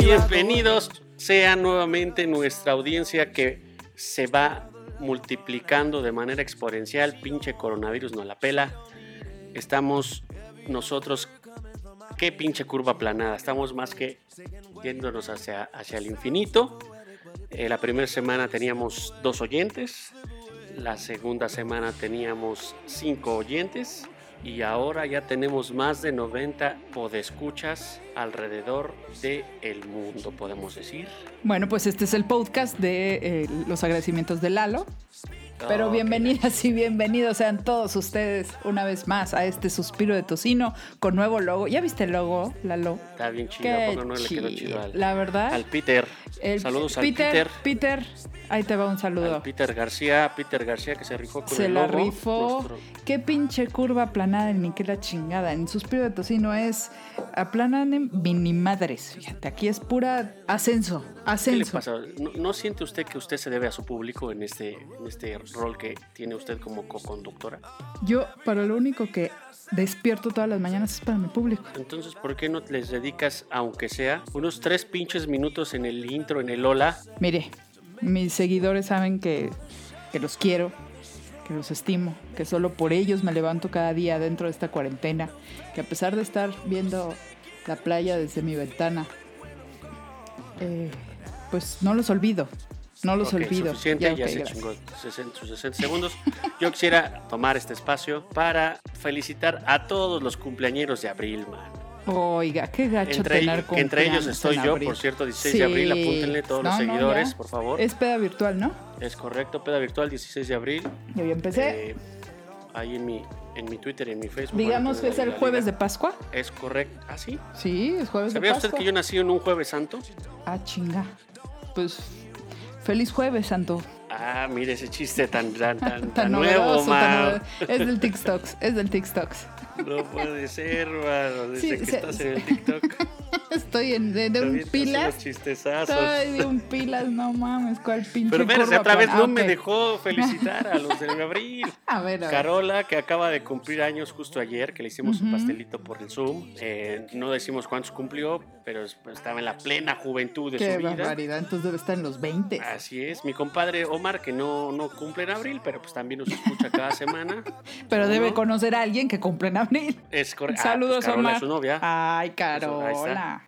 Bienvenidos sean nuevamente nuestra audiencia que se va multiplicando de manera exponencial. Pinche coronavirus no la pela. Estamos nosotros, qué pinche curva planada. Estamos más que yéndonos hacia, hacia el infinito. Eh, la primera semana teníamos dos oyentes. La segunda semana teníamos cinco oyentes. Y ahora ya tenemos más de 90 podescuchas alrededor del mundo, podemos decir. Bueno, pues este es el podcast de eh, los agradecimientos de Lalo. Pero bienvenidas y bienvenidos sean todos ustedes una vez más a este suspiro de tocino con nuevo logo. ¿Ya viste el logo, Lalo? Está bien chido, ¿a Qué poco no le quedó chido. al, La verdad. al Peter? el- Saludos al Peter, Peter. Ahí te va un saludo. Al Peter García, Peter García que se rifó con Se el la rifó. Nuestro- Qué pinche curva aplanada, ni qué la chingada. En suspiro de tocino es aplanan en mini madres. Fíjate, aquí es pura ascenso, ¿Qué le ascenso. pasa? ¿No, no siente usted que usted se debe a su público en este, en este rol que tiene usted como co-conductora? Yo, para lo único que despierto todas las mañanas es para mi público. Entonces, ¿por qué no les dedicas, aunque sea, unos tres pinches minutos en el intro, en el hola? Mire, mis seguidores saben que, que los quiero, que los estimo, que solo por ellos me levanto cada día dentro de esta cuarentena, que a pesar de estar viendo la playa desde mi ventana, eh, pues no los olvido, no los olvido. Suficiente, ya, ok, se chingó 60, sus 60 segundos. Yo quisiera tomar este espacio para felicitar a todos los cumpleañeros de abril, man. Oiga, qué gacho Entre, tener que entre ellos estoy yo, abril. por cierto, 16 de abril, apúntenle todos No, los seguidores, por favor. Es peda virtual, ¿no? Es correcto, peda virtual 16 de abril. Yo ya empecé. Eh, ahí en mi, en mi Twitter y en mi Facebook. Digamos que es el jueves de. Pascua. Es correcto. ¿Ah, sí? Sí, es jueves de ¿Sabía Pascua. usted que yo nací en un jueves santo? Ah, chinga. Pues feliz jueves, Santo. Ah, mire ese chiste tan, tan, tan, nuevo, novedoso. Es del TikToks, es del TikToks. No puede ser, mano. Desde Sí, que se- estás se- en el TikTok. Estoy en, de, de un pilas. Estoy de un pilas, no mames, cuál pinche Pero curva otra vez no me dejó felicitar a los de abril. A ver, a ver. Carola, que acaba de cumplir años justo ayer, que le hicimos un pastelito por el Zoom. Eh, no decimos cuántos cumplió, pero es- estaba en la plena juventud de Qué su vida. barbaridad, entonces debe estar en los 20. Así es, mi compadre Omar, que no, no cumple en abril, pero pues también nos escucha cada semana. Pero ¿Cómo debe no? conocer a alguien que cumple en abril. Es correcto. Saludos, Carola Omar. es su novia. Ay, ahí Carola.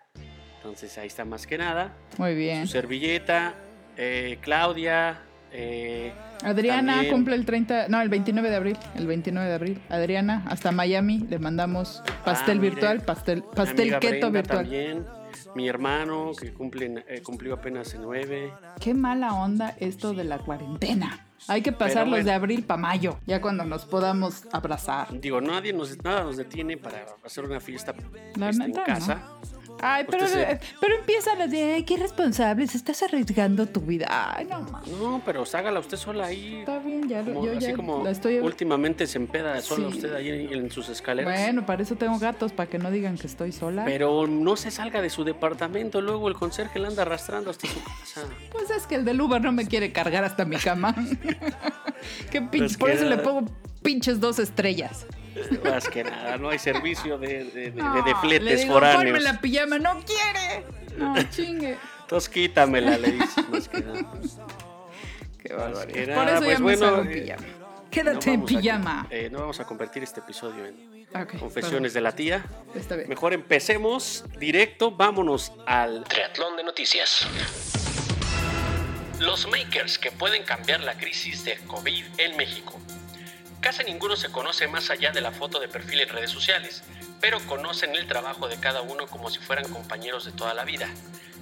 Entonces ahí está más que nada. Muy bien. Su servilleta, eh, Claudia, eh, Adriana También. cumple el 30, no, el 29 de abril, el 29 de abril. Adriana, hasta Miami le mandamos pastel Ah, mire. virtual, pastel, pastel keto virtual. también. Mi hermano, que cumple, eh, cumplió apenas en nueve. Qué mala onda esto de la cuarentena. Hay que pasar Pero los de bueno. abril para mayo, ya cuando nos podamos abrazar. Digo, nadie nos, nada nos detiene para hacer una fiesta este, en casa. Ay, pero, se- pero empiezan las de, ay, qué responsables, estás arriesgando tu vida. Ay, no. No, pero hágala usted sola ahí. Está bien, ya, lo- Como- yo así ya como la estoy... últimamente se empeda sola Sí. usted ahí en, en sus escaleras. Bueno, para eso tengo gatos, para que no digan que estoy sola. Pero no se salga de su departamento, luego el conserje la anda arrastrando hasta su casa. Pues es que el del Uber no me quiere cargar hasta mi cama. Qué pinche- Pues por eso le pongo pinches dos estrellas. Más que nada, no hay servicio de, de, de- No, de- de le fletes ponme foráneos. la pijama, no quiere. No, chingue. Entonces quítamela, le dices más que nada. Qué barbaridad. Por eso pues ya me bueno, salgo en eh. No Quédate en a- pijama. eh, no vamos a convertir este episodio en confesiones de la tía. Está bien. Mejor empecemos directo, vámonos al Triatlón de noticias. Los makers que pueden cambiar la crisis de COVID en México. Casi ninguno se conoce más allá de la foto de perfil en redes sociales, pero conocen el trabajo de cada uno como si fueran compañeros de toda la vida.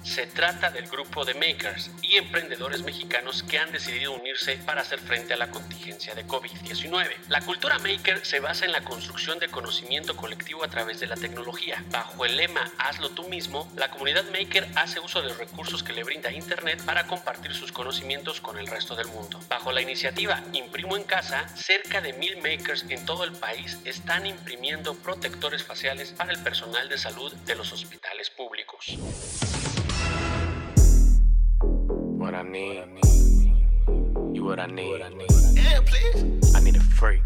Se trata del grupo de makers y emprendedores mexicanos que han decidido unirse para hacer frente a la contingencia de COVID-19. La cultura maker se basa en la construcción de conocimiento colectivo a través de la tecnología. Bajo el lema Hazlo tú mismo, la comunidad maker hace uso de los recursos que le brinda Internet para compartir sus conocimientos con el resto del mundo. Bajo la iniciativa Imprimo en casa, cerca de mil makers en todo el país están imprimiendo protectores faciales para el personal de salud de los hospitales públicos. What I need, you what I need. I need a freak.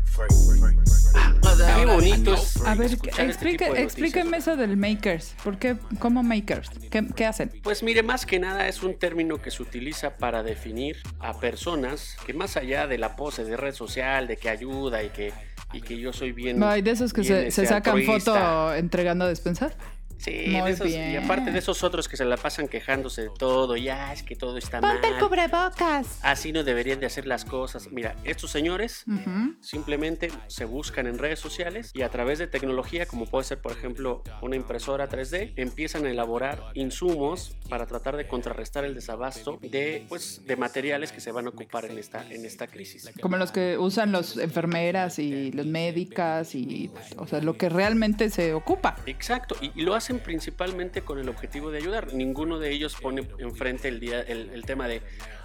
Qué bonito es A ver, escuchar este explique- de explíqueme eso del makers. ¿Por qué? ¿Cómo makers? ¿Qué, qué hacen? Pues mire, más que nada es un término que se utiliza para definir a personas que más allá de la pose de red social, de que ayuda y que, y que yo soy bien... Ay, de esos que se, se este, sacan altruista. foto entregando a despensar. Sí, Muy de esos- y bien. aparte de esos otros que se la pasan quejándose de todo, ya es que todo está Ponte el mal. cubrebocas. Así no deberían de hacer las cosas. Mira, estos señores Ujú. simplemente se buscan en redes sociales y a través de tecnología, como puede ser por ejemplo una impresora 3D, empiezan a elaborar insumos para tratar de contrarrestar el desabasto de, pues, de materiales que se van a ocupar en esta, en esta crisis. Como los que usan los enfermeras y los médicas y, o sea, lo que realmente se ocupa. Exacto, y, y lo hacen principalmente con el objetivo de ayudar. Ninguno de ellos pone enfrente el, día, el, el tema de,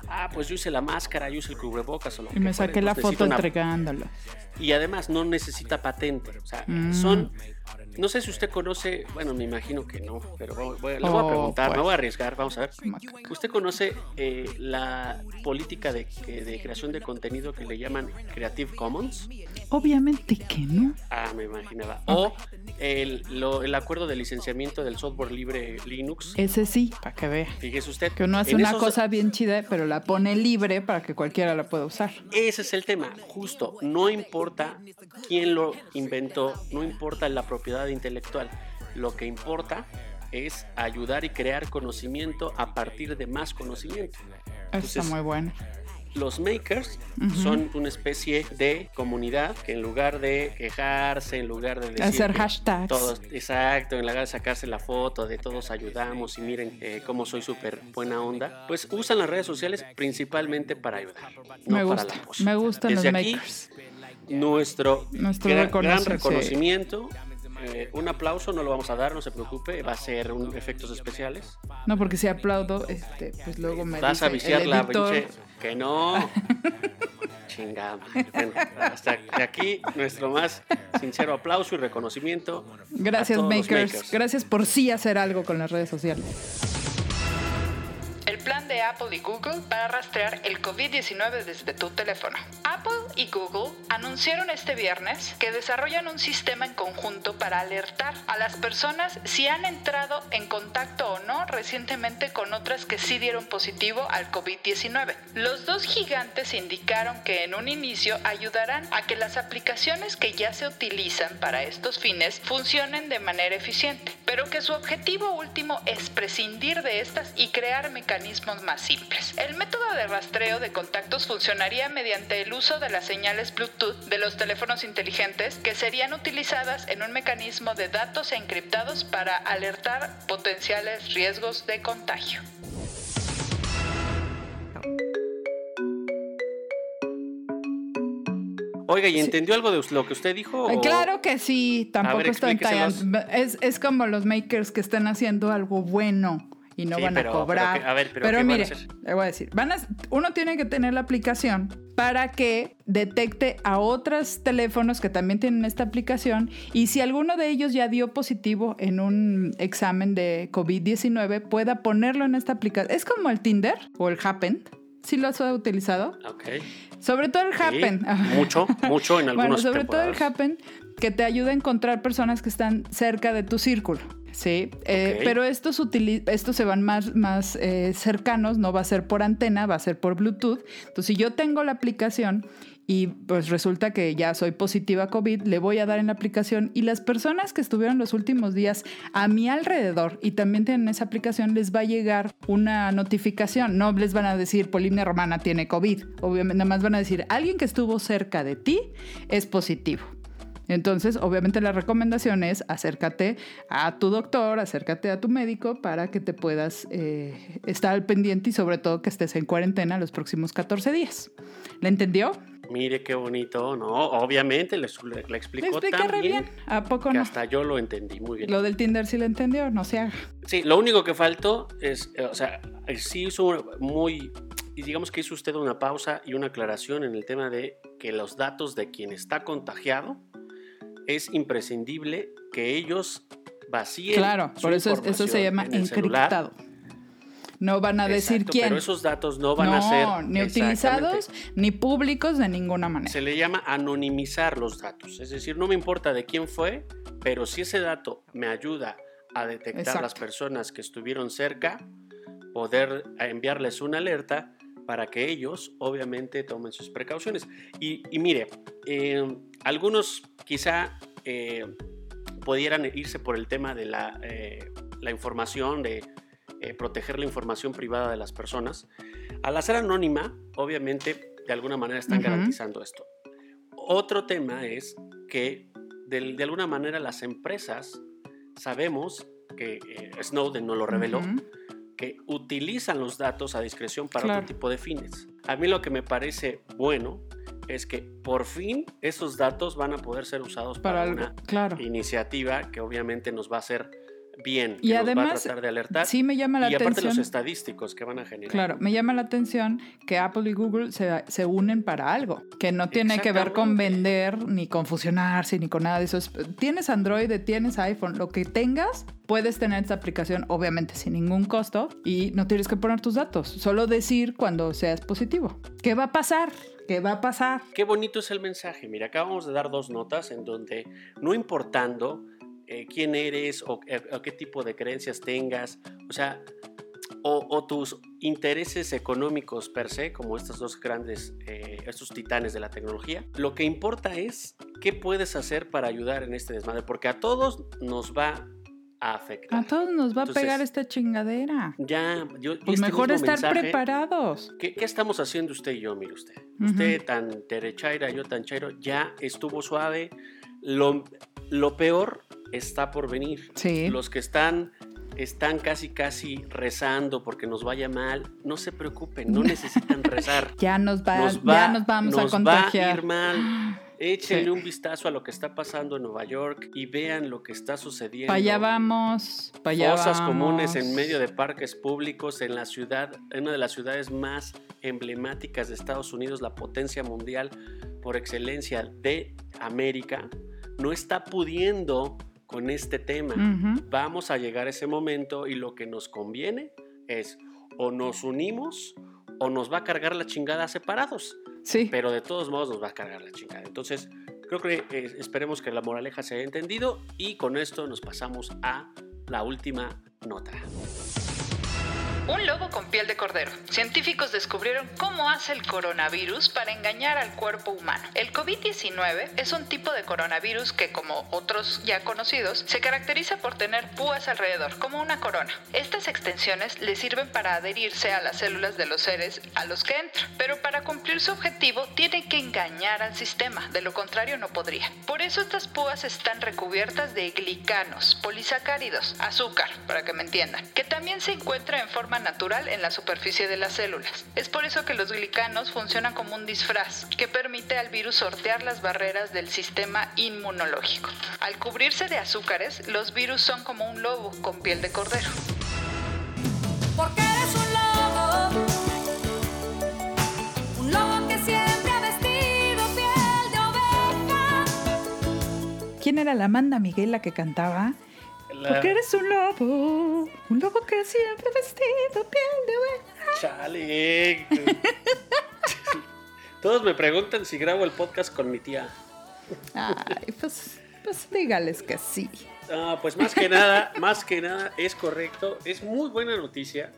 ah, pues yo hice la máscara, yo hice el cubrebocas o lo Y que me fuera, saqué la entonces foto una- entregándolo. Y además no necesita patente. O sea, Mm. son. No sé si usted conoce, bueno, me imagino que no, pero voy- voy- le voy a Oh, preguntar, pues. me voy a arriesgar, vamos a ver. ¿Usted conoce eh, la política de, de creación de contenido que le llaman Creative Commons? Obviamente que no. Ah, me imaginaba. O el, lo- el acuerdo de licenciamiento del software libre Linux. Ese sí, para que vea. Fíjese usted. Que uno hace una esos- cosa bien chida, pero la pone libre para que cualquiera la pueda usar. Ese es el tema, justo. No importa quién lo inventó, no importa la propiedad intelectual. Lo que importa es ayudar y crear conocimiento a partir de más conocimiento. Está Entonces, muy bueno. Los makers Ujú. son una especie de comunidad que en lugar de quejarse, en lugar de decir Hacer hashtags. todos, exacto, en lugar de sacarse la foto de todos ayudamos y miren eh, cómo soy súper buena onda, pues usan las redes sociales principalmente para ayudar, no me para gusta. la pose. Me gustan Desde los aquí, makers. Nuestro, Nuestro gran, gran reconocimiento, sí. eh, un aplauso no lo vamos a dar, no se preocupe, va a ser un efectos especiales. No, porque si aplaudo, este, pues luego me Vas dice a viciar el la pinche. Que no. Chingada. Bueno, hasta aquí nuestro más sincero aplauso y reconocimiento. Gracias, los makers. Gracias por sí hacer algo con las redes sociales. Plan de Apple y Google para rastrear el COVID-19 desde tu teléfono. Apple y Google anunciaron este viernes que desarrollan un sistema en conjunto para alertar a las personas si han entrado en contacto o no recientemente con otras que sí dieron positivo al COVID-19. Los dos gigantes indicaron que en un inicio ayudarán a que las aplicaciones que ya se utilizan para estos fines funcionen de manera eficiente, pero que su objetivo último es prescindir de estas y crear mecanismos más simples. El método de rastreo de contactos funcionaría mediante el uso de las señales Bluetooth de los teléfonos inteligentes que serían utilizadas en un mecanismo de datos encriptados para alertar potenciales riesgos de contagio. Oiga, ¿y entendió algo de lo que usted dijo? O- Claro que sí, tampoco ver, explíqueselos. tallando. Es, es como los makers que están haciendo algo bueno y no Sí, van pero- a cobrar. pero que- a ver, pero ¿qué van a mire, le voy a decir, van a, uno tiene que tener la aplicación para que detecte a otros teléfonos que también tienen esta aplicación y si alguno de ellos ya dio positivo en un examen de COVID-19, pueda ponerlo en esta aplicación. Es como el Tinder o el Happen. ¿Sí lo has utilizado? Ok. Sobre todo el Sí, Happen. mucho, mucho en Bueno, algunos sobre todo el temporadas. Happen, que te ayuda a encontrar personas que están cerca de tu círculo. Sí, eh, pero estos, estos se van más, más eh, cercanos, no va a ser por antena, va a ser por Bluetooth. Entonces, si yo tengo la aplicación y pues resulta que ya soy positiva a COVID, le voy a dar en la aplicación y las personas que estuvieron los últimos días a mi alrededor y también tienen esa aplicación, les va a llegar una notificación. No les van a decir Polimnia Romana tiene COVID. Obviamente, nada más van a decir alguien que estuvo cerca de ti es positivo. Entonces, obviamente la recomendación es acércate a tu doctor, acércate a tu médico para que te puedas eh, estar al pendiente y sobre todo que estés en cuarentena los próximos 14 días. ¿Le entendió? Mire qué bonito, ¿no? Obviamente le, le, le explicó tan re bien, bien. ¿A poco que no? hasta yo lo entendí muy bien. Lo del Tinder sí le entendió, no se haga. Sí, lo único que faltó es, eh, o sea, eh, sí hizo muy, y digamos que hizo usted una pausa y una aclaración en el tema de que los datos de quien está contagiado es imprescindible que ellos vacíen. Claro, su por eso es- eso se información llama en celular. encriptado. No van a decir Exacto, quién. Pero esos datos no van no, a ser ni utilizados ni públicos de ninguna manera. Se le llama anonimizar los datos. Es decir, no me importa de quién fue, pero si ese dato me ayuda a detectar Exacto. las personas que estuvieron cerca, poder enviarles una alerta para que ellos obviamente tomen sus precauciones. Y, y mire, eh, algunos quizá eh, pudieran irse por el tema de la, eh, la información, de proteger la información privada de las personas. Al hacer anónima, obviamente, de alguna manera están garantizando esto. Otro tema es que de, de alguna manera las empresas sabemos que Snowden no lo reveló. Que utilizan los datos a discreción para Claro. otro tipo de fines. A mí lo que me parece bueno es que por fin esos datos van a poder ser usados Para para, algo, una claro. iniciativa que obviamente nos va a hacer bien, que Y nos va a además, tratar de alertar. Sí me llama la y aparte atención. los estadísticos que van a generar. Claro, me llama la atención que Apple y Google se, se unen para algo, que no tiene que ver con vender, ni con fusionarse, ni con nada de eso. Es- Tienes Android, tienes iPhone, lo que tengas, puedes tener esta aplicación, obviamente sin ningún costo, y no tienes que poner tus datos, solo decir cuando seas positivo. ¿Qué va a pasar? ¿Qué va a pasar? Qué bonito es el mensaje. Mira, acabamos de dar dos notas en donde, no importando eh, quién eres o, eh, o qué tipo de creencias tengas, o sea, o, o tus intereses económicos per se, como estos dos grandes, eh, estos titanes de la tecnología, lo que importa es qué puedes hacer para ayudar en este desmadre, porque a todos nos va a afectar. A todos nos va a pegar esta chingadera. Ya, yo, Pues este mejor estar mensaje- preparados. ¿Qué, qué estamos haciendo usted y yo, mire usted? Usted tan derechaira, yo tan chairo, ya estuvo suave. Lo, lo peor está por venir. Sí. Los que están, están casi, casi rezando porque nos vaya mal, no se preocupen, no necesitan rezar. Ya nos, va, Nos ya va, nos vamos a contagiar. va a ir mal. Échenle Sí. un vistazo a lo que está pasando en Nueva York y vean lo que está sucediendo. Para allá vamos, para allá vamos. comunes en medio de parques públicos en la ciudad, en una de las ciudades más emblemáticas de Estados Unidos, la potencia mundial por excelencia de América, no está pudiendo con este tema. Vamos a llegar a ese momento y lo que nos conviene es o nos unimos o nos va a cargar la chingada separados, Sí. pero de todos modos nos va a cargar la chingada. Entonces, creo que eh, esperemos que la moraleja se haya entendido y con esto nos pasamos a la última nota. Un lobo con piel de cordero. Científicos descubrieron cómo hace el coronavirus para engañar al cuerpo humano. El COVID-19 es un tipo de coronavirus que, como otros ya conocidos, se caracteriza por tener púas alrededor, como una corona. Estas extensiones le sirven para adherirse a las células de los seres a los que entra, pero para cumplir su objetivo tiene que engañar al sistema, de lo contrario no podría. Por eso estas púas están recubiertas de glicanos, polisacáridos, azúcar, para que me entiendan, que también se encuentra en forma natural en la superficie de las células. Es por eso que los glicanos funcionan como un disfraz que permite al virus sortear las barreras del sistema inmunológico. Al cubrirse de azúcares, los virus son como un lobo con piel de cordero. Porque eres un lobo, un lobo que siempre ha vestido piel de oveja. ¿Quién era la Amanda Miguel la que cantaba? La- Porque eres un lobo, un lobo que siempre vestido piel de oveja. Chale. Todos me preguntan si grabo el podcast con mi tía. Ay, pues, pues dígales que sí. Ah, pues más que nada, más que nada es correcto. Es muy buena noticia.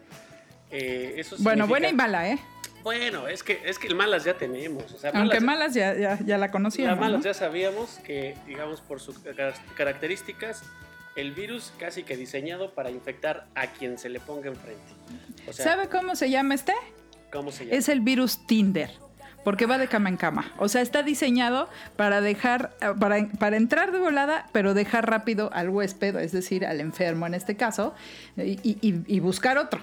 Eh, eso Bueno, significa- buena y mala, ¿eh? Bueno, es que, es que malas ya tenemos. O sea, Aunque malas, malas ya, ya, ya la conocíamos. malas ¿no? ya sabíamos que, digamos, por sus car- características, el virus casi que diseñado para infectar a quien se le ponga enfrente. O sea, ¿Sabe cómo se llama este? ¿cómo se llama? Es el virus Tinder. Porque va de cama en cama. O sea, está diseñado para dejar, para, para entrar de volada, pero dejar rápido al huésped, es decir, al enfermo en este caso, y, y- y buscar otro.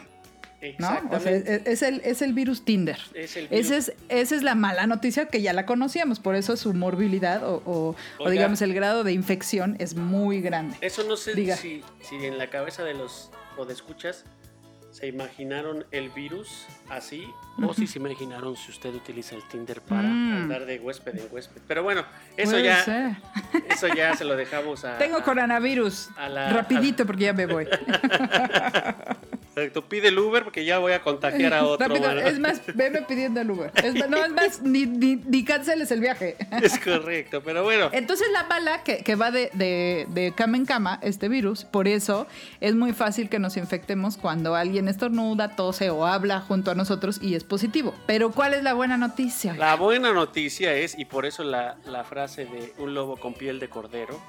¿No? O sea, Exactamente. es, es el, es el virus Tinder. Es el virus. Ese es, esa es la mala noticia que ya la conocíamos, por eso su morbilidad o, o- o digamos el grado de infección es muy grande. Eso no sé Diga. si, si en la cabeza de los escuchas se imaginaron el virus así o si se imaginaron si usted utiliza el Tinder para Mm. andar de huésped en huésped. Pero bueno, eso Puede ya, ser. eso ya se lo dejamos a. Tengo a- coronavirus. a la- Rapidito porque ya me voy. Exacto, pide el Uber porque ya voy a contagiar a otro. Rápido, es más, veme pidiendo el Uber. Es, más- no, es más, ni, ni, ni canceles el viaje. Es correcto, pero bueno. Entonces la bala que, que va de, de, de cama en cama, este virus, por eso es muy fácil que nos infectemos cuando alguien estornuda, tose o habla junto a nosotros y es positivo. Pero ¿cuál es la buena noticia? La buena noticia es, y por eso la, la frase de un lobo con piel de cordero,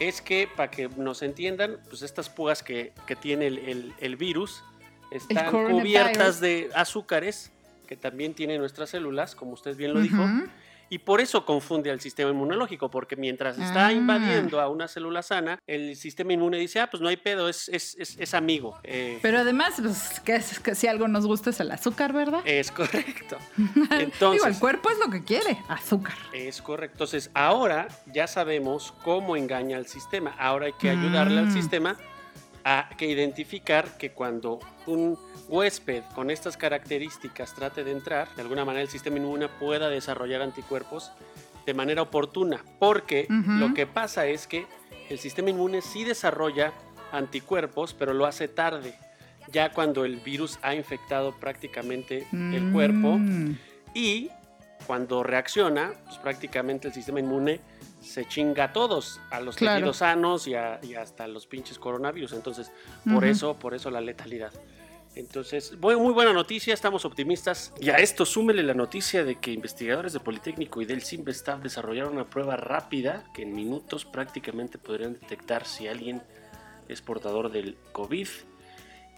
es que para que nos entiendan, pues estas púas que, que tiene el, el- el virus están cubiertas de azúcares que también tienen nuestras células, como usted bien lo dijo. Y por eso confunde al sistema inmunológico, porque mientras está Ah. invadiendo a una célula sana, el sistema inmune dice, ah, pues no hay pedo, es, es, es, es amigo. Eh, Pero además, pues, que, es- que si algo nos gusta es el azúcar, ¿verdad? es correcto. Digo, el Entonces, cuerpo es lo que quiere, azúcar. Es correcto. Entonces, ahora ya sabemos cómo engaña al sistema. Ahora hay que ayudarle al sistema a que identificar que cuando un huésped con estas características trate de entrar, de alguna manera el sistema inmune pueda desarrollar anticuerpos de manera oportuna. Porque lo que pasa es que el sistema inmune sí desarrolla anticuerpos, pero lo hace tarde. Ya cuando el virus ha infectado prácticamente el cuerpo, Mm. y cuando reacciona, pues prácticamente el sistema inmune se chinga a todos, a los Claro. tejidos sanos y, a- y hasta los pinches coronavirus. Entonces, por eso, por eso la letalidad. Entonces, bu- muy buena noticia, estamos optimistas. Y a esto súmele la noticia de que investigadores de Politécnico y del Simvestav desarrollaron una prueba rápida que en minutos prácticamente podrían detectar si alguien es portador del COVID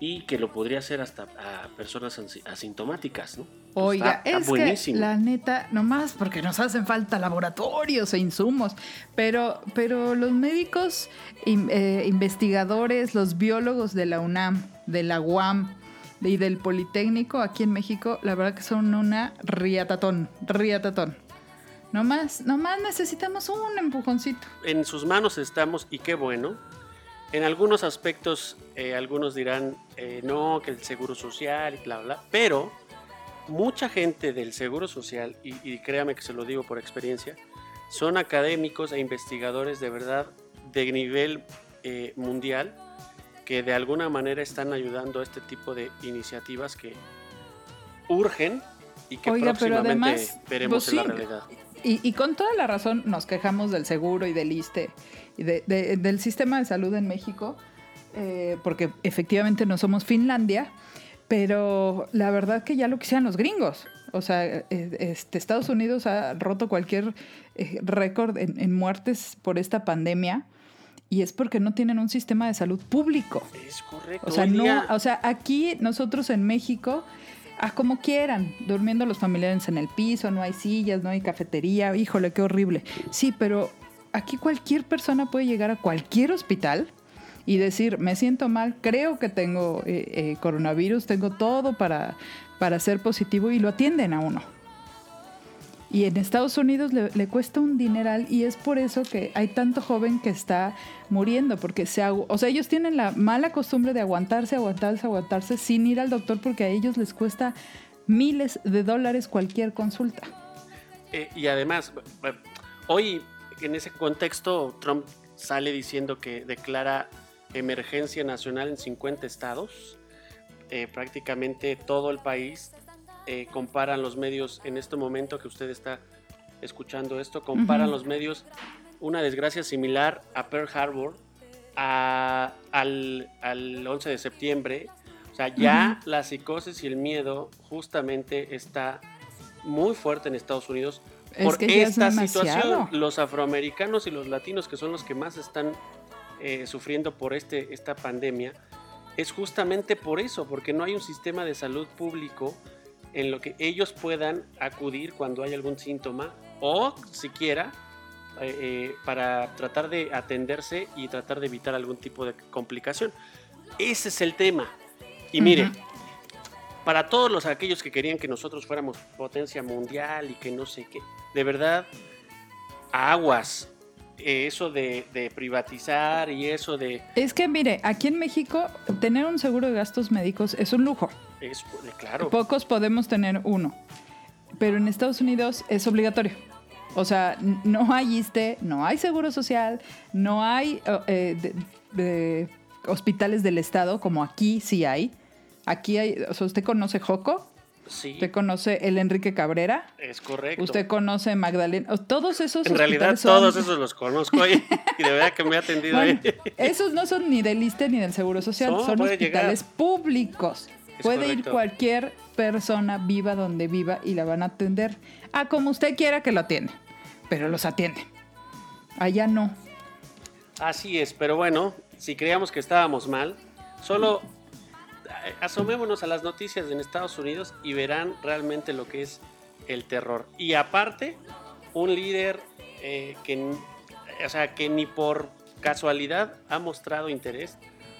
y que lo podría hacer hasta a personas asi- asintomáticas, ¿no? Oiga, Está- está es buenísimo. que la neta, nomás porque nos hacen falta laboratorios e insumos, pero, pero los médicos, eh, investigadores, los biólogos de la UNAM, de la UAM y del Politécnico aquí en México, la verdad que son una riatatón, riatatón. Nomás, nomás necesitamos un empujoncito. en sus manos estamos y qué bueno. En algunos aspectos, eh, algunos dirán, eh, no, que el seguro social y bla, bla, pero mucha gente del seguro social, y, y créame que se lo digo por experiencia, son académicos e investigadores de verdad de nivel eh, mundial que de alguna manera están ayudando a este tipo de iniciativas que urgen y que Oiga, próximamente además, veremos pues en la realidad. Y, y con toda la razón nos quejamos del seguro y del ISTE y de- de- del sistema de salud en México, eh, porque efectivamente no somos Finlandia, pero la verdad que ya lo quisieran los gringos. O sea, eh, este, Estados Unidos ha roto cualquier eh, récord en, en muertes por esta pandemia y es porque no tienen un sistema de salud público. Es correcto. O sea, no, o sea, aquí nosotros en México, a como quieran, durmiendo los familiares en el piso, no hay sillas, no hay cafetería, híjole, qué horrible. Sí, pero aquí cualquier persona puede llegar a cualquier hospital y decir, me siento mal, creo que tengo eh, eh, coronavirus, tengo todo para, para ser positivo y lo atienden a uno. Y en Estados Unidos le, cuesta un dineral y es por eso que hay tanto joven que está muriendo, porque se, o sea, ellos tienen la mala costumbre de aguantarse, aguantarse, aguantarse sin ir al doctor porque a ellos les cuesta miles de dólares cualquier consulta. Eh, y además, hoy en ese contexto Trump sale diciendo que declara emergencia nacional en 50 estados. Eh, prácticamente todo el país eh, comparan los medios en este momento que usted está escuchando esto, comparan los medios una desgracia similar a Pearl Harbor, a- al, al 11 de septiembre. O sea, ya la psicosis y el miedo justamente está muy fuerte en Estados Unidos Es por es esta situación. Los afroamericanos y los latinos, que son los que más están eh, sufriendo por este, esta pandemia, es justamente por eso, porque no hay un sistema de salud público en lo que ellos puedan acudir cuando hay algún síntoma o siquiera eh, eh, para tratar de atenderse y tratar de evitar algún tipo de complicación. Ese es el tema. Y mire, para todos los aquellos que querían que nosotros fuéramos potencia mundial y que no sé qué, de verdad, aguas. Eh, eso de, de privatizar y eso de... Es que mire, aquí en México tener un seguro de gastos médicos es un lujo. Es, claro, Pocos podemos tener uno, pero en Estados Unidos es obligatorio. O sea, no hay ISTE, no hay seguro social, no hay eh, de- de hospitales del Estado como aquí sí hay. Aquí hay, o sea, usted conoce Joco, Sí, usted conoce el Enrique Cabrera, es correcto. usted conoce Magdalena, todos esos en realidad son- todos esos los conozco y, y de verdad que me ha atendido Bueno, ahí. esos no son ni del ISSSTE ni del Seguro Social, No, son hospitales públicos. Es Puede ir cualquier persona viva donde viva y la van a atender a como usted quiera que lo atiende, pero los atienden. Allá no. Así es, pero bueno, si creíamos que estábamos mal, solo asomémonos a las noticias en Estados Unidos y verán realmente lo que es el terror. Y aparte, un líder eh, que, o sea, que ni por casualidad ha mostrado interés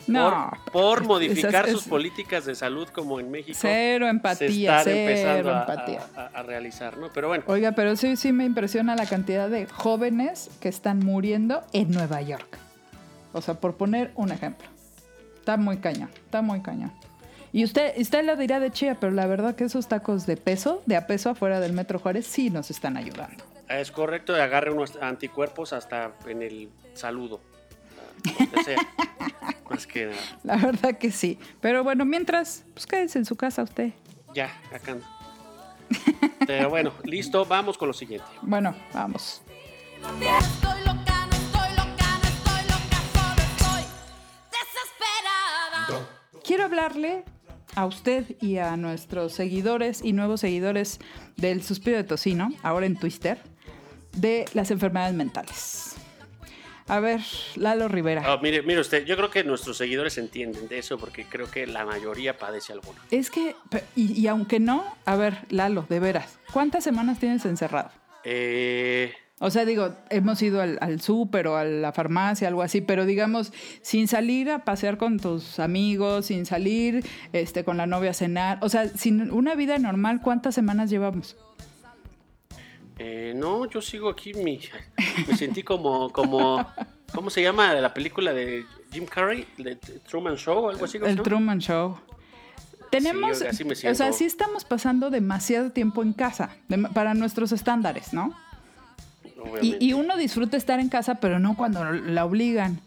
No, por, modificar es- sus políticas de salud como en México. Cero se empatía, empezando cero a, empatía. a- a realizar, ¿no? Pero bueno, Oiga, pero sí, sí me impresiona la cantidad de jóvenes que están muriendo en Nueva York. O sea, por poner un ejemplo. Está muy cañón, está muy cañón. Y usted, usted lo dirá de chía, pero la verdad que esos tacos de peso, de a peso afuera del Metro Juárez, sí nos están ayudando. es correcto, agarre unos anticuerpos hasta en el saludo. Sea. Más que nada. La verdad que sí. Pero bueno, mientras, pues quédese en su casa usted. Ya, acá ando. Pero bueno, listo, vamos con lo siguiente. Bueno, vamos. Quiero hablarle a usted y a nuestros seguidores y nuevos seguidores del Suspiro de Tocino, ahora en Twitter, de las enfermedades mentales. A ver, Lalo Rivera. Ah, mire, mire usted, yo creo que nuestros seguidores entienden de eso porque creo que la mayoría padece alguna. Es que, y, y aunque no, a ver, Lalo, de veras, ¿cuántas semanas tienes encerrado? Eh, O sea, digo, hemos ido al, al súper o a la farmacia, algo así, pero digamos, sin salir a pasear con tus amigos, sin salir este, con la novia a cenar, o sea, sin una vida normal, ¿cuántas semanas llevamos? eh, no, yo sigo aquí, mi, me sentí como, como, ¿cómo se llama la película de Jim Carrey? ¿De Truman Show o algo así? ¿cómo se El? Truman Show. Tenemos, o sea, sí estamos pasando demasiado tiempo en casa, de- para nuestros estándares, ¿no? Y, uno disfruta estar en casa, pero no cuando la obligan.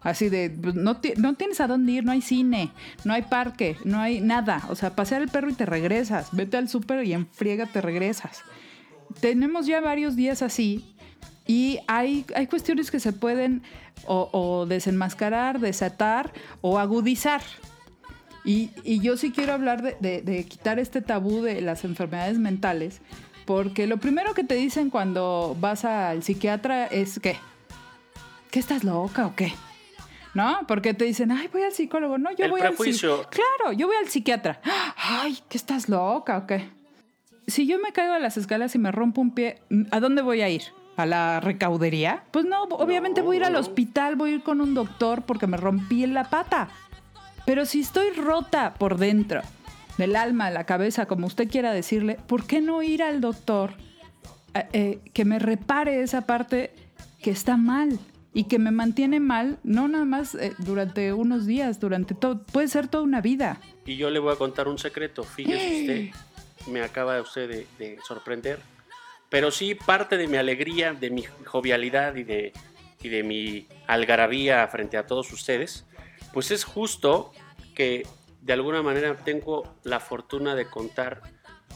Así de, pues, no, no tienes a dónde ir, no hay cine, no hay parque, no hay nada. O sea, pasear el perro y te regresas. Vete al súper y en friega te regresas. Tenemos ya varios días así y hay, hay cuestiones que se pueden o, o desenmascarar, desatar o agudizar. Y, y yo sí quiero hablar de, de- de quitar este tabú de las enfermedades mentales, porque lo primero que te dicen cuando vas al psiquiatra es que, ¿qué estás loca o qué? ¿No? Porque te dicen, ay, voy al psicólogo. No, yo El voy al prejuicio. psicólogo. Claro, yo voy al psiquiatra. Ay, ¿qué estás loca o qué? Si yo me caigo a las escalas y me rompo un pie, ¿a dónde voy a ir? ¿A la recaudería? Pues no, obviamente voy a ir al hospital, voy a ir con un doctor porque me rompí en la pata. Pero si estoy rota por dentro, del alma, la cabeza, como usted quiera decirle, ¿por qué no ir al doctor eh, eh, que me repare esa parte que está mal y que me mantiene mal, no nada más eh, durante unos días, durante todo, puede ser toda una vida? Y yo le voy a contar un secreto. Fíjese usted, me acaba usted de, de sorprender. Pero sí, parte de mi alegría, de mi jovialidad y de, y de mi algarabía frente a todos ustedes, pues es justo que de alguna manera tengo la fortuna de contar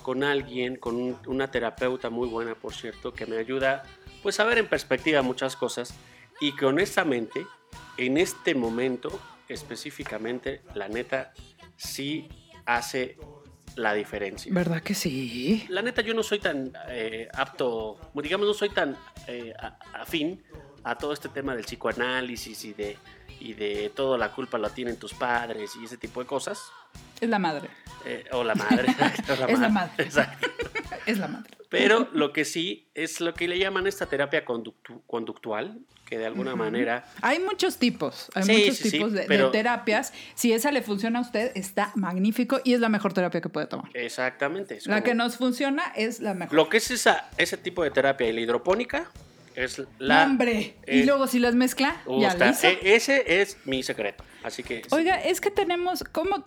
con alguien, con un- una terapeuta muy buena, por cierto, que me ayuda pues a ver en perspectiva muchas cosas y que honestamente en este momento específicamente, la neta, sí hace la diferencia. ¿Verdad que sí? La neta, yo no soy tan eh, apto, digamos, no soy tan eh, afín a todo este tema del psicoanálisis y de, y de toda la culpa la tienen tus padres y ese tipo de cosas. Es la madre. Eh, o la madre. Es la madre. Exacto. Es la madre. Pero lo que sí es lo que le llaman esta terapia conductu- conductual, que de alguna manera Hay muchos tipos, hay Sí, muchos sí, tipos de, de pero- terapias. Si esa le funciona a usted, está magnífico y es la mejor terapia que puede tomar. Exactamente. La como- que nos funciona es la mejor. Lo que es esa, ese tipo de terapia y la hidropónica Es la. Y eh, luego si las mezcla, uh, ya está. hizo. E- ese es mi secreto. Así que. sí. Oiga, es que tenemos, como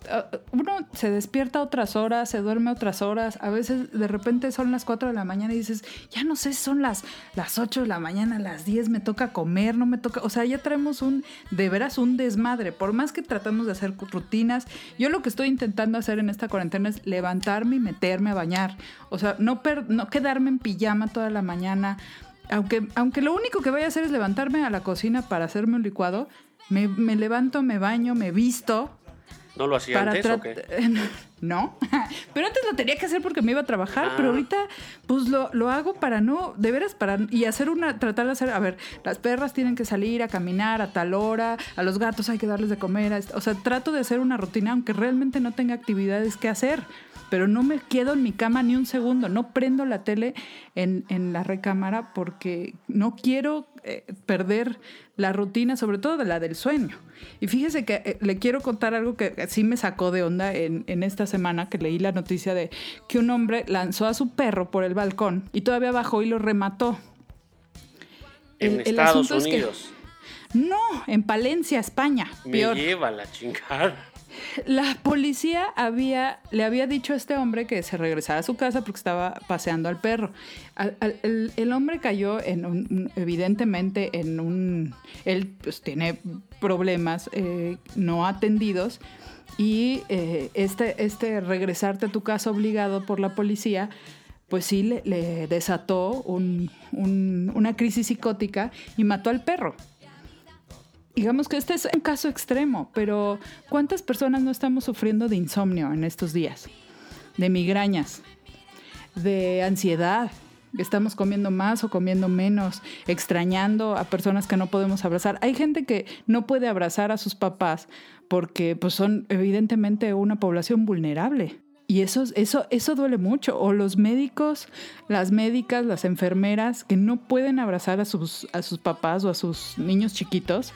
uno se despierta otras horas, se duerme otras horas, a veces de repente son las 4 de la mañana y dices, ya no sé, son las, las 8 de la mañana, las 10, me toca comer, no me toca, o sea, ya traemos un, de veras, un desmadre, por más que tratamos de hacer rutinas, yo lo que estoy intentando hacer en esta cuarentena es levantarme y meterme a bañar, o sea, no, per- no quedarme en pijama toda la mañana, aunque, aunque lo único que voy a hacer es levantarme a la cocina para hacerme un licuado, me, me levanto, me baño, me visto. ¿No lo hacía antes o qué? No, pero antes lo tenía que hacer porque me iba a trabajar, Ah. pero ahorita pues lo, lo hago para no, de veras, para, y hacer una, tratar de hacer, a ver, las perras tienen que salir a caminar a tal hora, a los gatos hay que darles de comer, a o sea, trato de hacer una rutina aunque realmente no tenga actividades que hacer, pero no me quedo en mi cama ni un segundo, no prendo la tele en, en la recámara porque no quiero eh, perder la rutina, sobre todo de la del sueño. Y fíjese que eh, le quiero contar algo que sí me sacó de onda en, en esta semana, que leí la noticia de que un hombre lanzó a su perro por el balcón y todavía bajó y lo remató. En El- el Estados asunto es que- Unidos. No, en Palencia, España. Me Peor. lleva la chingada. La policía había, le había dicho a este hombre que se regresara a su casa porque estaba paseando al perro. Al- al- el, el hombre cayó en un, un- evidentemente en un... Él pues, tiene problemas eh, no atendidos y eh, este, este regresarte a tu casa obligado por la policía pues sí le, desató un- un- una crisis psicótica y mató al perro. Digamos que este es un caso extremo, pero ¿cuántas personas no estamos sufriendo de insomnio en estos días? De migrañas, de ansiedad. Estamos comiendo más o comiendo menos, extrañando a personas que no podemos abrazar. Hay gente que no puede abrazar a sus papás porque pues, son evidentemente una población vulnerable. Y eso, eso, eso duele mucho. O los médicos, las médicas, las enfermeras que no pueden abrazar a sus, a sus papás o a sus niños chiquitos.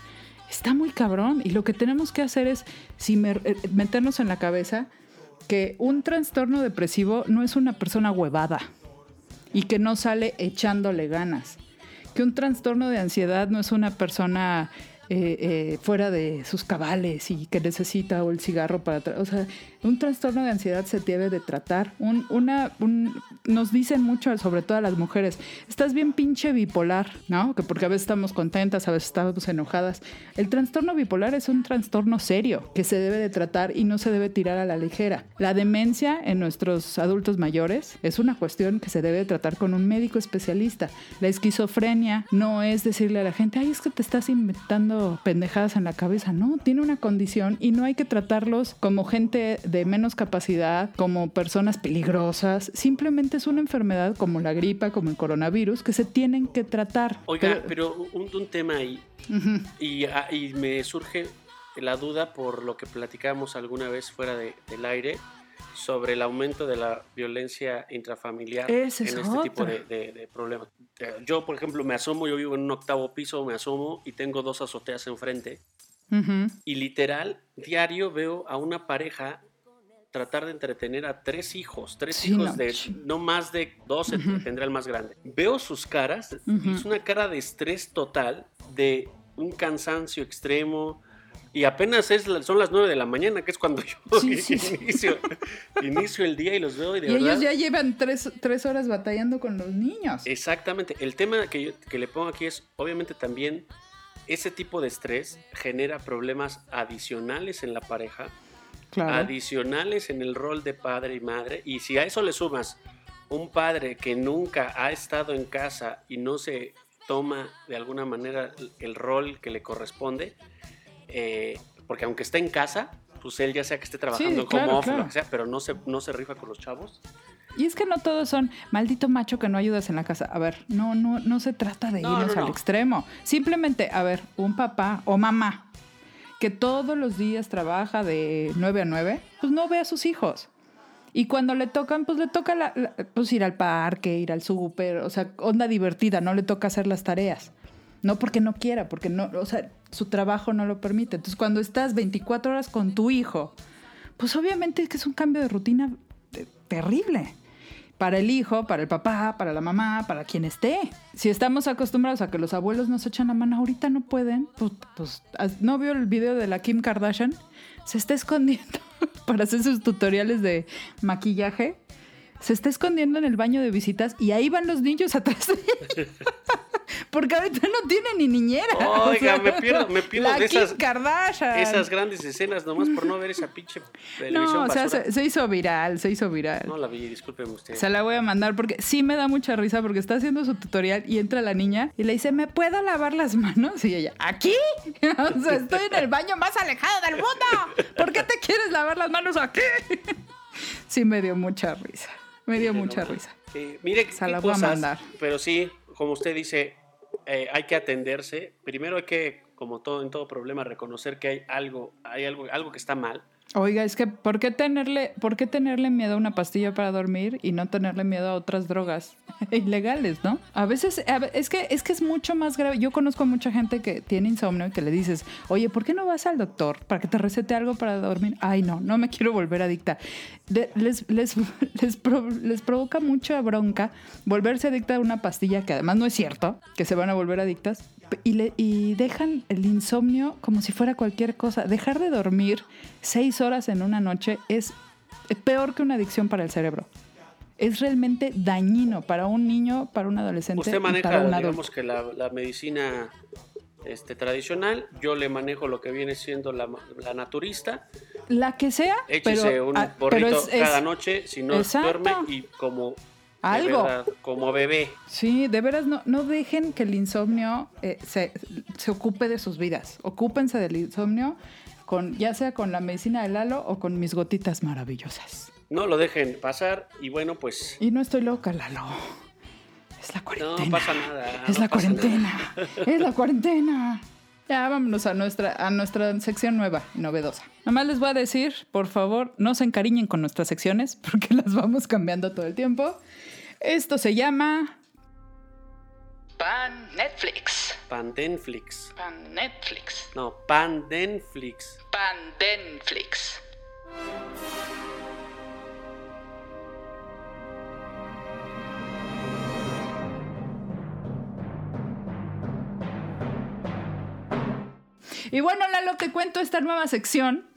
Está muy cabrón. Y lo que tenemos que hacer es si eh, meternos en la cabeza que un trastorno depresivo no es una persona huevada y que no sale echándole ganas. Que un trastorno de ansiedad no es una persona eh, eh, fuera de sus cabales y que necesita o el cigarro para... O sea, un trastorno de ansiedad se debe de tratar. Un, una, un- nos dicen mucho, sobre todo a las mujeres, estás bien pinche bipolar, ¿no? Que porque a veces estamos contentas, a veces estamos enojadas. El trastorno bipolar es un trastorno serio que se debe de tratar y no se debe tirar a la ligera. La demencia en nuestros adultos mayores es una cuestión que se debe de tratar con un médico especialista. La esquizofrenia no es decirle a la gente, ay, es que te estás inventando pendejadas en la cabeza. No, tiene una condición y no hay que tratarlos como gente de menos capacidad, como personas peligrosas. Simplemente es una enfermedad como la gripa, como el coronavirus, que se tienen que tratar. Oiga, Pero- pero, un, un tema ahí. Y, ah, y me surge la duda por lo que platicamos alguna vez fuera de- del aire sobre el aumento de la violencia intrafamiliar es en este tipo de, de- de problemas. Eh, Yo, por ejemplo, me asomo, yo vivo en un octavo piso, me asomo y tengo dos azoteas enfrente. Ujú. Y literal, diario veo a una pareja tratar de entretener a tres hijos, tres Sí, hijos no, de no más de 12, tendrá el más grande. Veo sus caras y Ujú. es una cara de estrés total, de un cansancio extremo. Y apenas es, son las 9 de la mañana, que es cuando yo Sí, sí, sí. inicio, inicio el día y los veo y de Y verdad... ellos ya llevan tres, tres horas batallando con los niños. Exactamente. El tema que, yo- que le pongo aquí es, obviamente también, ese tipo de estrés genera problemas adicionales en la pareja, Claro. adicionales en el rol de padre y madre. Y si a eso le sumas un padre que nunca ha estado en casa y no se toma de alguna manera el rol que le corresponde, eh, porque aunque esté en casa, pues él ya sea que esté trabajando Sí, en claro, home office, claro. lo que sea, pero no se, no se rifa con los chavos. Y es que no todos son maldito macho que no ayudas en la casa. A ver, no, no, no se trata de No, irnos no, al extremo. Simplemente, a ver, un papá o mamá que todos los días trabaja de 9 a 9, pues no ve a sus hijos. Y cuando le tocan, pues le toca la- la- pues ir al parque, ir al súper, o sea, onda divertida, no le toca hacer las tareas. No porque no quiera, porque no, o sea, su trabajo no lo permite. Entonces, cuando estás 24 horas con tu hijo, pues obviamente es que es un cambio de rutina eh, terrible. para el hijo, para el papá, para la mamá, para quien esté. Si estamos acostumbrados a que los abuelos nos echan la mano, ahorita no pueden, pues, pues, ¿no vio el video de la Kim Kardashian? Se está escondiendo para hacer sus tutoriales de maquillaje. Se está escondiendo en el baño de visitas y ahí van los niños atrás de ella. Porque ahorita no tiene ni niñera. Oiga, me pierdo- me pierdo la de Kim esas- Kardashian. Esas grandes escenas nomás por no ver esa pinche televisión No, o sea, se, se hizo viral, se hizo viral. No la vi, discúlpeme usted. Se la voy a mandar porque sí me da mucha risa porque está haciendo su tutorial y entra la niña y le dice, ¿me puedo lavar las manos? Y ella, ¿aquí? o sea, estoy en el baño más alejado del mundo. ¿Por qué te quieres lavar las manos aquí? sí me dio mucha risa. Me dio mucha risa. Mire Se la voy a mandar. Pero sí, como usted dice, eh, hay que atenderse. Primero hay que, como todo en todo problema, reconocer que hay algo, hay algo, algo que está mal. Oiga, es que ¿por qué tenerle, por qué tenerle miedo a una pastilla para dormir y no tenerle miedo a otras drogas ilegales, no? A veces es que es que es mucho más grave. Yo conozco a mucha gente que tiene insomnio y que le dices, oye, ¿por qué no vas al doctor para que te recete algo para dormir? Ay, no, no me quiero volver adicta. Les, les, les, pro- les provoca mucha bronca volverse adicta a una pastilla que además no es cierto, que se van a volver adictas. Y, le, y dejan el insomnio como si fuera cualquier cosa. Dejar de dormir seis horas en una noche es peor que una adicción para el cerebro. Es realmente dañino para un niño, para un adolescente Usted para maneja, un digamos adulto. que la, la medicina este, tradicional, yo le manejo lo que viene siendo la, la naturista. La que sea, Échese pero, un porrito pero es- es- cada noche, si no Exacto. duerme, y como, Algo. verdad, como bebé. Sí, de veras no, no dejen que el insomnio eh, se, se ocupe de sus vidas. Ocúpense del insomnio, con, ya sea con la medicina del Lalo o con mis gotitas maravillosas. No lo dejen pasar y bueno, pues Y no estoy loca, Lalo. Es la no cuarentena. pasa nada. Es no la cuarentena. Es la cuarentena. Ya vámonos a nuestra, a nuestra sección nueva y novedosa. Nomás les voy a decir, por favor, no se encariñen con nuestras secciones porque las vamos cambiando todo el tiempo. Esto se llama Pan Netflix. Pandenflix. Pan Netflix. No, Pandenflix. Pan Denflix. Y bueno, Lalo, te cuento esta nueva sección.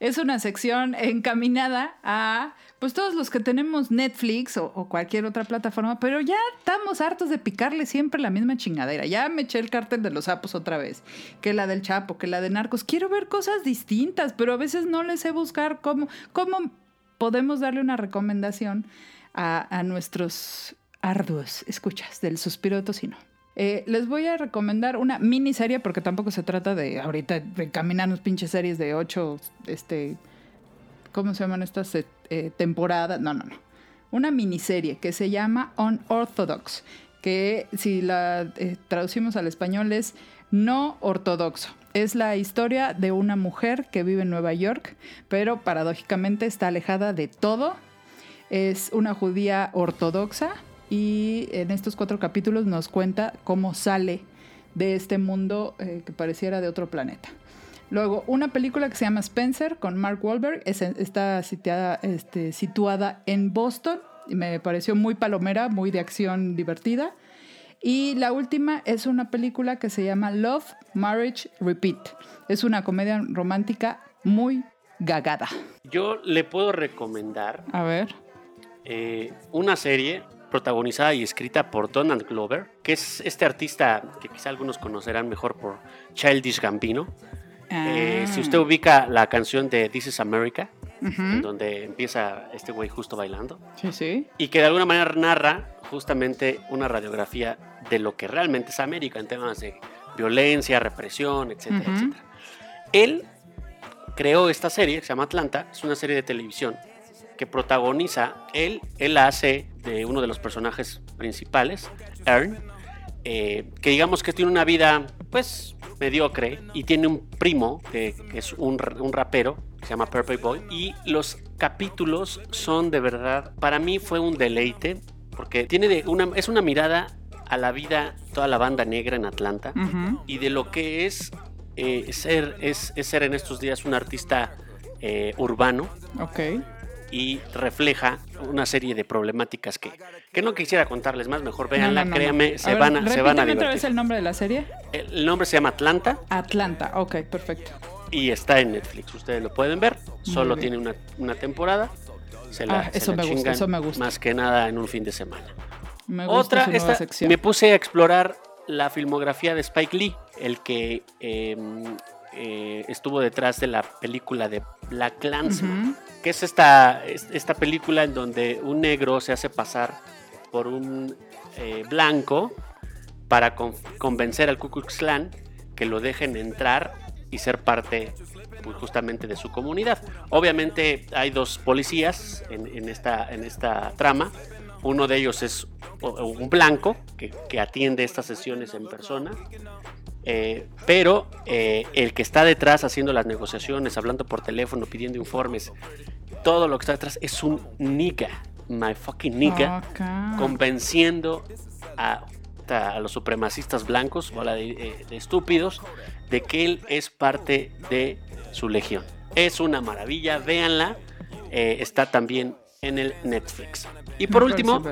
Es una sección encaminada a pues todos los que tenemos Netflix o, cualquier otra plataforma, pero ya estamos hartos de picarle siempre la misma chingadera. Ya me eché el cártel de los sapos otra vez, que la del Chapo, que la de Narcos. Quiero ver cosas distintas, pero a veces no les sé buscar cómo, cómo podemos darle una recomendación a, a nuestros arduos escuchas del suspiro de tocino. Eh, les voy a recomendar una miniserie porque tampoco se trata de ahorita de caminarnos pinches series de ocho, este, ¿cómo se llaman estas eh, eh, temporadas? No, no, no. Una miniserie que se llama Unorthodox, que si la traducimos al español es no ortodoxo. Es la historia de una mujer que vive en Nueva York, pero paradójicamente está alejada de todo. Es una judía ortodoxa y en estos cuatro capítulos nos cuenta cómo sale de este mundo eh, que pareciera de otro planeta. Luego, una película que se llama Spencer con Mark Wahlberg es- está sitiada- este, situada en Boston y me pareció muy palomera, muy de acción divertida. Y la última es una película que se llama Love, Marriage, Repeat. Es una comedia romántica muy gagada. Yo le puedo recomendar A ver. eh, una serie protagonizada y escrita por Donald Glover, que es este artista que quizá algunos conocerán mejor por Childish Gambino. Eh, Ah. si usted ubica la canción de This is America, en donde empieza este güey justo bailando, Sí, sí. y que de alguna manera narra justamente una radiografía de lo que realmente es América en temas de violencia, represión, etcétera, etcétera. Él creó esta serie que se llama Atlanta, es una serie de televisión que protagoniza él, él la hace de uno de los personajes principales, Ern, eh, que digamos que tiene una vida pues mediocre y tiene un primo que, que es un, un rapero que se llama Purple Boy. Y los capítulos son de verdad para mí fue un deleite porque tiene de una es una mirada a la vida toda la banda negra en Atlanta. Y de lo que es eh, ser es, es ser en estos días un artista eh, urbano. Y refleja una serie de problemáticas que, que no quisiera contarles más, mejor véanla, No, no, créanme, no. se, ver, van a, se van a repíteme otra vez divertir. el nombre de la serie. El nombre se llama Atlanta Atlanta. Ok, perfecto. y está en Netflix, ustedes lo pueden ver, solo bien. tiene una, una temporada. Se la, Ah, se eso la me gusta, eso me gusta. Más que nada en un fin de semana. Me gusta Otra, su nueva esta, sección. me puse a explorar la filmografía de Spike Lee, el que eh, eh, estuvo detrás de la película de Black Clansman, que es esta, es- esta película en donde un negro se hace pasar por un eh, blanco para con- convencer al Ku Klux Klan que lo dejen entrar y ser parte pues, justamente de su comunidad. Obviamente hay dos policías en, en esta, en esta trama. Uno de ellos es un blanco que, que atiende estas sesiones en persona. Eh, pero eh, el que está detrás haciendo las negociaciones, hablando por teléfono, pidiendo informes, todo lo que está detrás es un nigga, my fucking nigga, convenciendo a, a los supremacistas blancos, bola de, eh, de estúpidos, de que él es parte de su legión. Es una maravilla, véanla. eh, está también en el Netflix. Y por Me último,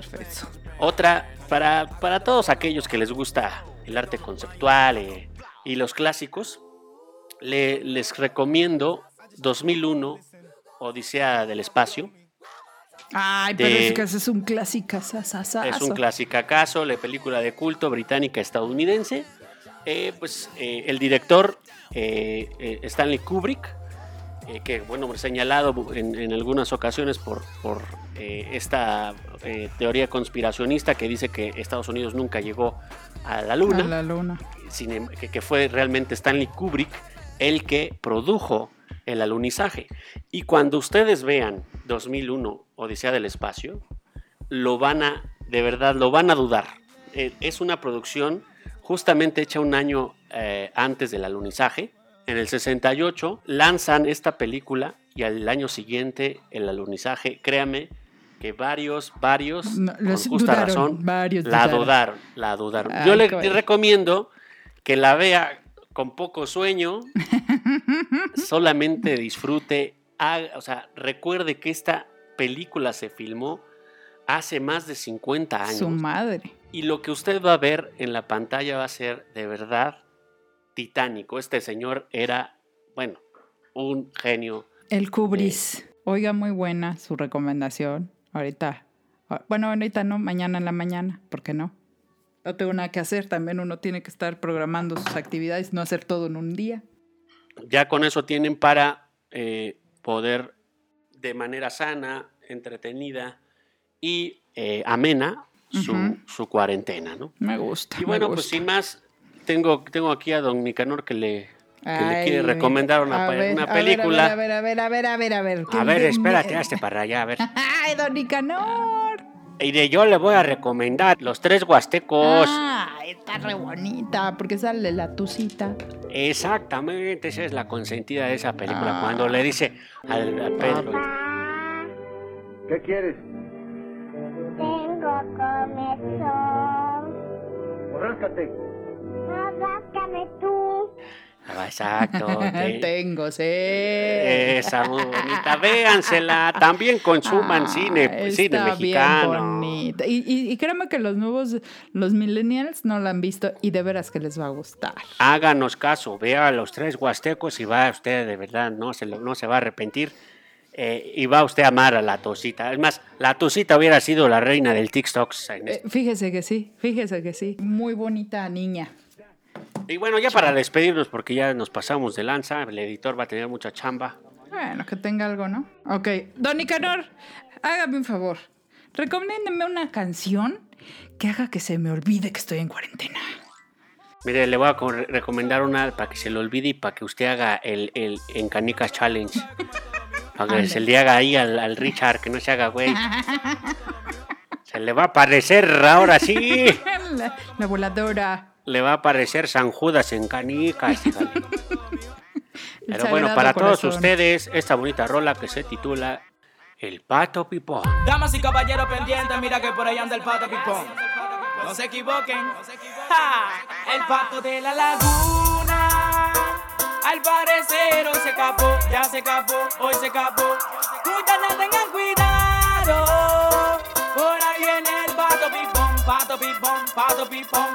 otra para, para todos aquellos que les gusta el arte conceptual eh, y los clásicos, le- les recomiendo 2001, Odisea del Espacio. Ay, pero es que es un clásico. Es un clasicacazo, la película de culto británica estadounidense. Eh, pues eh, el director Stanley Kubrick, eh, que bueno, señalado en, en algunas ocasiones por, por eh, esta eh, teoría conspiracionista que dice que Estados Unidos nunca llegó a la luna A la luna. sin em- que, que fue realmente Stanley Kubrick el que produjo el alunizaje. Y cuando ustedes vean 2001, Odisea del Espacio, lo van a, de verdad, lo van a dudar. Es una producción justamente hecha un año antes del alunizaje. En el 68 lanzan esta película y al año siguiente el alunizaje, créame que varios, varios, No, justa dudaron, razón, varios la dudaron. dudaron, la dudaron. Ay, Yo le recomiendo que la vea con poco sueño, solamente disfrute, haga- o sea, recuerde que esta película se filmó hace más de 50 años Su madre. y lo que usted va a ver en la pantalla va a ser de verdad titánico. Este señor era, bueno, un genio. El Cubris. Oiga, muy buena su recomendación. Ahorita. ah, Bueno, ahorita no, mañana en la mañana. ¿Por qué no? No tengo nada que hacer. También uno tiene que estar programando sus actividades, no hacer todo en un día. Ya con eso tienen para eh, poder de manera sana, entretenida y eh, amena su, su cuarentena, ¿no? Me gusta. Y bueno, pues sin más, tengo, tengo aquí a don Nicanor que le, que le Ay, quiere recomendar una, a pe- ver, una a ver, película. A ver, a ver, a ver, a ver, a ver. A ver, espérate, hazte para allá, a ver. ¡Ay, don Nicanor! Y de yo le voy a recomendar Los Tres Huastecos. ¡Ay, está re bonita! Porque sale la tucita. Exactamente, esa es la consentida de esa película. Ah. Cuando le dice al, al Pedro, ¿Qué quieres? Tengo comezón. Ráscate. No, ráscame tú. Ah, exacto, te- Tengo, sí. esa muy bonita, véansela, también consuman Ah, cine, cine está mexicano. Bien bonita. Y, y, y créeme que los nuevos, los millennials no la han visto y de veras que les va a gustar. Háganos caso, vea a los tres huastecos y va usted de verdad, no se, lo- no se va a arrepentir. eh, y va usted a amar a la tosita. Es más, la tosita hubiera sido la reina del TikTok. Eh, este- fíjese que sí, fíjese que sí. Muy bonita niña. Y bueno, ya para despedirnos, porque ya nos pasamos de lanza, el editor va a tener mucha chamba. Bueno, que tenga algo, ¿no? Ok. Don Nicanor, hágame un favor. Recomiéndeme una canción que haga que se me olvide que estoy en cuarentena. Mire, le voy a co- recomendar una para que se le olvide y para que usted haga el, el en canicas challenge. Para que se le haga ahí al, al Richard, que no se haga güey. Se le va a aparecer ahora sí. La, la voladora le va a aparecer San Judas en canicas. Pero bueno, para todos ustedes, esta bonita rola que se titula El Pato Pipón. Damas y caballeros pendientes, mira que por ahí anda el Pato Pipón. No se equivoquen. El pato de la laguna. Al parecer hoy se escapó, ya se escapó, hoy se escapó. Cuídala, tengan cuidado. Por ahí viene el pato pipón, pato pipón, pato pipón.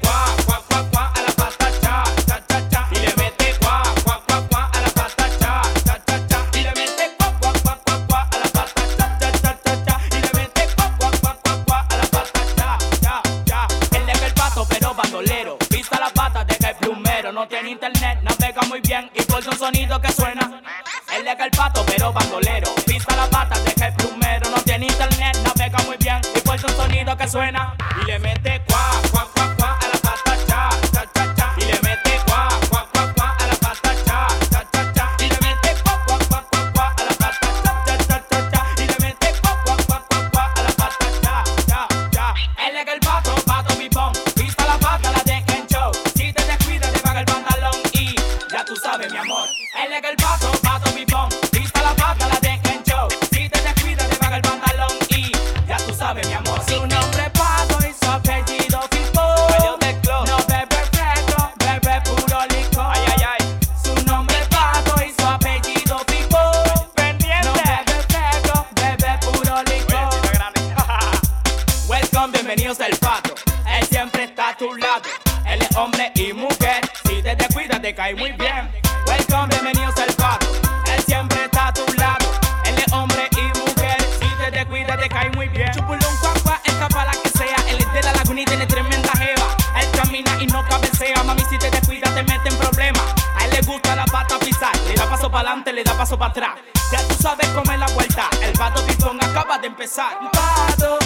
no tiene internet, navega muy bien y por un sonido que suena. Él es el pato, pero bandolero. Pisa la pata, deja el plumero. No tiene internet, navega muy bien y por un sonido que suena. Y le mete Pato Pipón acaba de empezar. Pato.